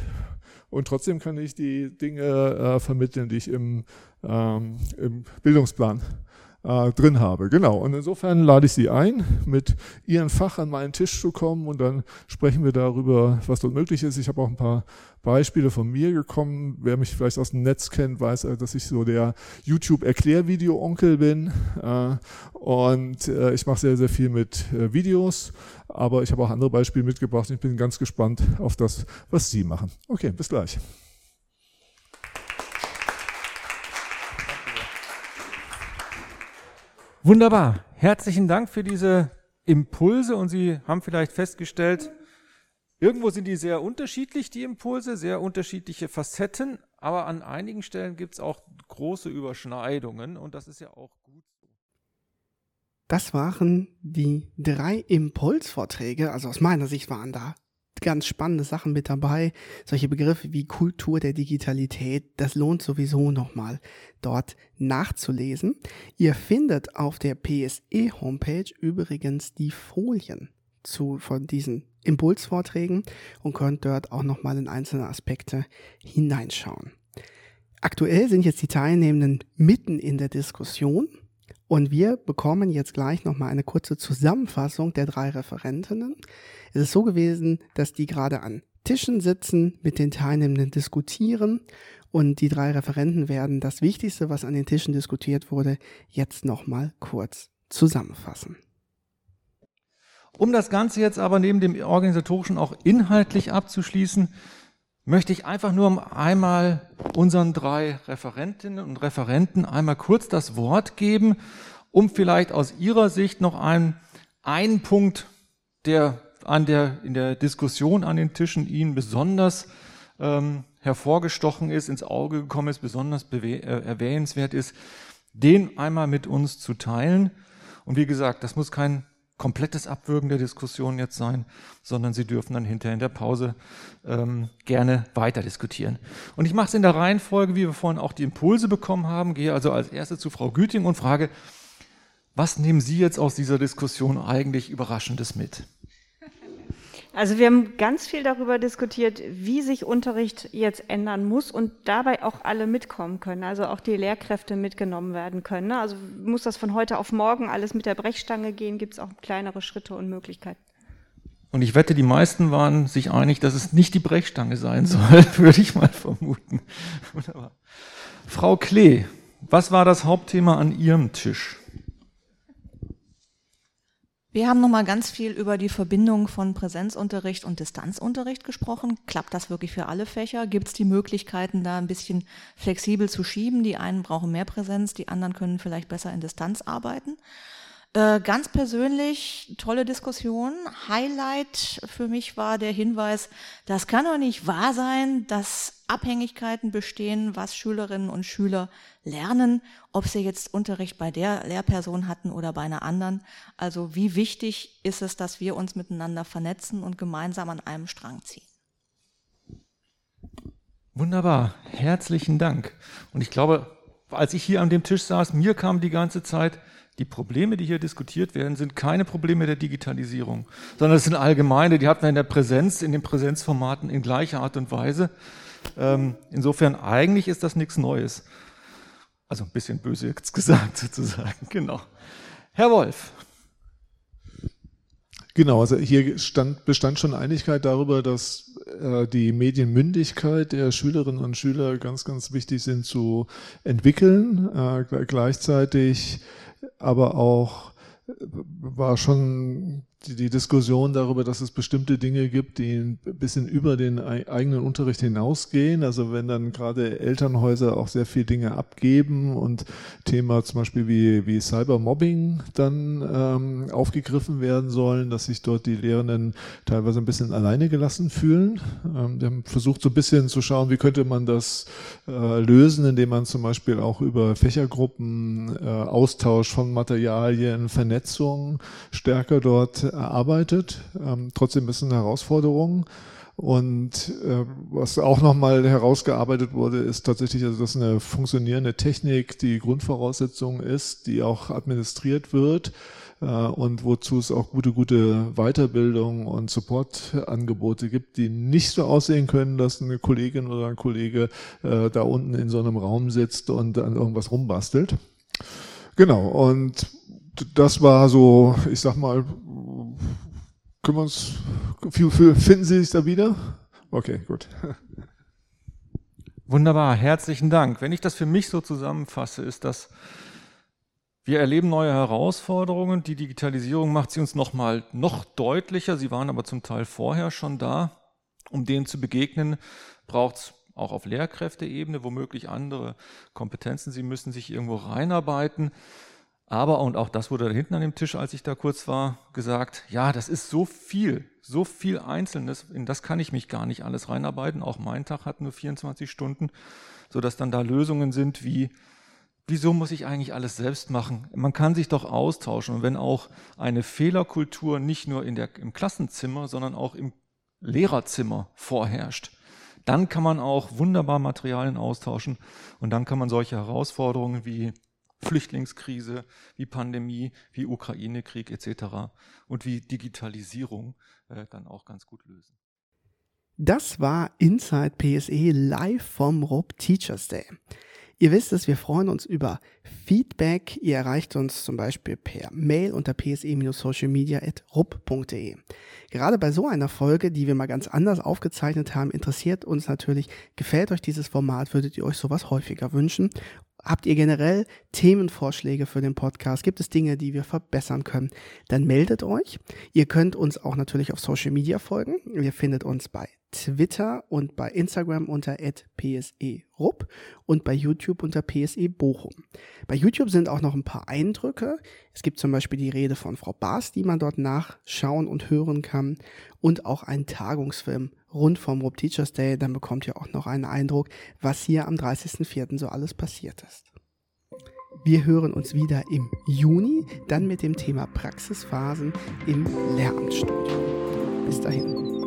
und trotzdem kann ich die Dinge äh, vermitteln, die ich im, ähm, im Bildungsplan äh, drin habe. Genau. Und insofern lade ich Sie ein, mit Ihrem Fach an meinen Tisch zu kommen und dann sprechen wir darüber, was dort möglich ist. Ich habe auch ein paar Beispiele von mir gekommen. Wer mich vielleicht aus dem Netz kennt, weiß, äh, dass ich so der YouTube-Erklärvideo-Onkel bin. Äh, und äh, ich mache sehr, sehr viel mit Videos. Aber ich habe auch andere Beispiele mitgebracht. Ich bin ganz gespannt auf das, was Sie machen. Okay, bis gleich. Wunderbar. Herzlichen Dank für diese Impulse und Sie haben vielleicht festgestellt, irgendwo sind die sehr unterschiedlich, die Impulse, sehr unterschiedliche Facetten, aber an einigen Stellen gibt es auch große Überschneidungen und das ist ja auch gut. Das waren die drei Impulsvorträge, also aus meiner Sicht waren da ganz spannende Sachen mit dabei. Solche Begriffe wie Kultur der Digitalität, das lohnt sowieso nochmal dort nachzulesen. Ihr findet auf der PSE Homepage übrigens die Folien zu, von diesen Impulsvorträgen und könnt dort auch nochmal in einzelne Aspekte hineinschauen. Aktuell sind jetzt die Teilnehmenden mitten in der Diskussion und wir bekommen jetzt gleich nochmal eine kurze Zusammenfassung der drei Referentinnen. Es ist so gewesen, dass die gerade an Tischen sitzen, mit den Teilnehmenden diskutieren und die drei Referenten werden das Wichtigste, was an den Tischen diskutiert wurde, jetzt nochmal kurz zusammenfassen. Um das Ganze jetzt aber neben dem organisatorischen auch inhaltlich abzuschließen, möchte ich einfach nur einmal unseren drei Referentinnen und Referenten einmal kurz das Wort geben, um vielleicht aus ihrer Sicht noch einen, einen Punkt, der an der, in der Diskussion an den Tischen Ihnen besonders ähm, hervorgestochen ist, ins Auge gekommen ist, besonders äh, erwähnenswert ist, den einmal mit uns zu teilen. Und wie gesagt, das muss kein komplettes Abwürgen der Diskussion jetzt sein, sondern Sie dürfen dann hinterher in der Pause ähm, gerne weiter diskutieren. Und ich mache es in der Reihenfolge, wie wir vorhin auch die Impulse bekommen haben, gehe also als erste zu Frau Güting und frage, was nehmen Sie jetzt aus dieser Diskussion eigentlich Überraschendes mit? Also wir haben ganz viel darüber diskutiert, wie sich Unterricht jetzt ändern muss und dabei auch alle mitkommen können, also auch die Lehrkräfte mitgenommen werden können. Ne? Also muss das von heute auf morgen alles mit der Brechstange gehen, gibt es auch kleinere Schritte und Möglichkeiten. Und ich wette, die meisten waren sich einig, dass es nicht die Brechstange sein soll, würde ich mal vermuten. Wunderbar. Frau Klee, was war das Hauptthema an Ihrem Tisch? Wir haben nochmal ganz viel über die Verbindung von Präsenzunterricht und Distanzunterricht gesprochen. Klappt das wirklich für alle Fächer? Gibt es die Möglichkeiten, da ein bisschen flexibel zu schieben? Die einen brauchen mehr Präsenz, die anderen können vielleicht besser in Distanz arbeiten. Äh, ganz persönlich, tolle Diskussion. Highlight für mich war der Hinweis, das kann doch nicht wahr sein, dass Abhängigkeiten bestehen, was Schülerinnen und Schüler lernen, ob sie jetzt Unterricht bei der Lehrperson hatten oder bei einer anderen. Also wie wichtig ist es, dass wir uns miteinander vernetzen und gemeinsam an einem Strang ziehen. Wunderbar, herzlichen Dank. Und ich glaube, als ich hier an dem Tisch saß, mir kam die ganze Zeit, die Probleme, die hier diskutiert werden, sind keine Probleme der Digitalisierung, sondern es sind allgemeine, die hatten wir in der Präsenz, in den Präsenzformaten in gleicher Art und Weise. Ähm, insofern eigentlich ist das nichts Neues. Also ein bisschen böse jetzt gesagt sozusagen, genau. Herr Wolf. Genau, also hier stand, bestand schon Einigkeit darüber, dass äh, die Medienmündigkeit der Schülerinnen und Schüler ganz, ganz wichtig sind zu entwickeln. Äh, gleichzeitig aber auch war schon die, Diskussion darüber, dass es bestimmte Dinge gibt, die ein bisschen über den eigenen Unterricht hinausgehen. Also wenn dann gerade Elternhäuser auch sehr viele Dinge abgeben und Thema zum Beispiel wie, wie Cybermobbing dann ähm, aufgegriffen werden sollen, dass sich dort die Lehrenden teilweise ein bisschen alleine gelassen fühlen. Ähm, wir haben versucht so ein bisschen zu schauen, wie könnte man das äh, lösen, indem man zum Beispiel auch über Fächergruppen, äh, Austausch von Materialien, Vernetzung stärker dort erarbeitet. Ähm, trotzdem ist es eine Herausforderung. Und äh, was auch nochmal herausgearbeitet wurde, ist tatsächlich, also dass eine funktionierende Technik die Grundvoraussetzung ist, die auch administriert wird äh, und wozu es auch gute, gute Weiterbildung und Supportangebote gibt, die nicht so aussehen können, dass eine Kollegin oder ein Kollege äh, da unten in so einem Raum sitzt und an irgendwas rumbastelt. Genau, und das war so, ich sag mal, können wir uns, finden Sie sich da wieder? Okay, gut. Wunderbar, herzlichen Dank. Wenn ich das für mich so zusammenfasse, ist das, wir erleben neue Herausforderungen. Die Digitalisierung macht sie uns nochmal noch deutlicher. Sie waren aber zum Teil vorher schon da. Um denen zu begegnen, braucht es auch auf Lehrkräfteebene womöglich andere Kompetenzen. Sie müssen sich irgendwo reinarbeiten. Aber, und auch das wurde da hinten an dem Tisch, als ich da kurz war, gesagt, ja, das ist so viel, so viel Einzelnes, in das kann ich mich gar nicht alles reinarbeiten. Auch mein Tag hat nur 24 Stunden, so dass dann da Lösungen sind wie, wieso muss ich eigentlich alles selbst machen? Man kann sich doch austauschen. Und wenn auch eine Fehlerkultur nicht nur in der, im Klassenzimmer, sondern auch im Lehrerzimmer vorherrscht, dann kann man auch wunderbar Materialien austauschen und dann kann man solche Herausforderungen wie Flüchtlingskrise, wie Pandemie, wie Ukraine-Krieg etc. und wie Digitalisierung äh, dann auch ganz gut lösen. Das war Inside PSE live vom RUB Teachers Day. Ihr wisst es, wir freuen uns über Feedback. Ihr erreicht uns zum Beispiel per Mail unter pse-socialmedia.rup.de. Gerade bei so einer Folge, die wir mal ganz anders aufgezeichnet haben, interessiert uns natürlich, gefällt euch dieses Format, würdet ihr euch sowas häufiger wünschen? Habt ihr generell Themenvorschläge für den Podcast? Gibt es Dinge, die wir verbessern können? Dann meldet euch. Ihr könnt uns auch natürlich auf Social Media folgen. Ihr findet uns bei Twitter und bei Instagram unter pserup und bei YouTube unter PSE Bochum. Bei YouTube sind auch noch ein paar Eindrücke. Es gibt zum Beispiel die Rede von Frau Baas, die man dort nachschauen und hören kann und auch einen Tagungsfilm rund vom Rob Teachers Day. Dann bekommt ihr auch noch einen Eindruck, was hier am 30.04. so alles passiert ist. Wir hören uns wieder im Juni, dann mit dem Thema Praxisphasen im Lehramtsstudium.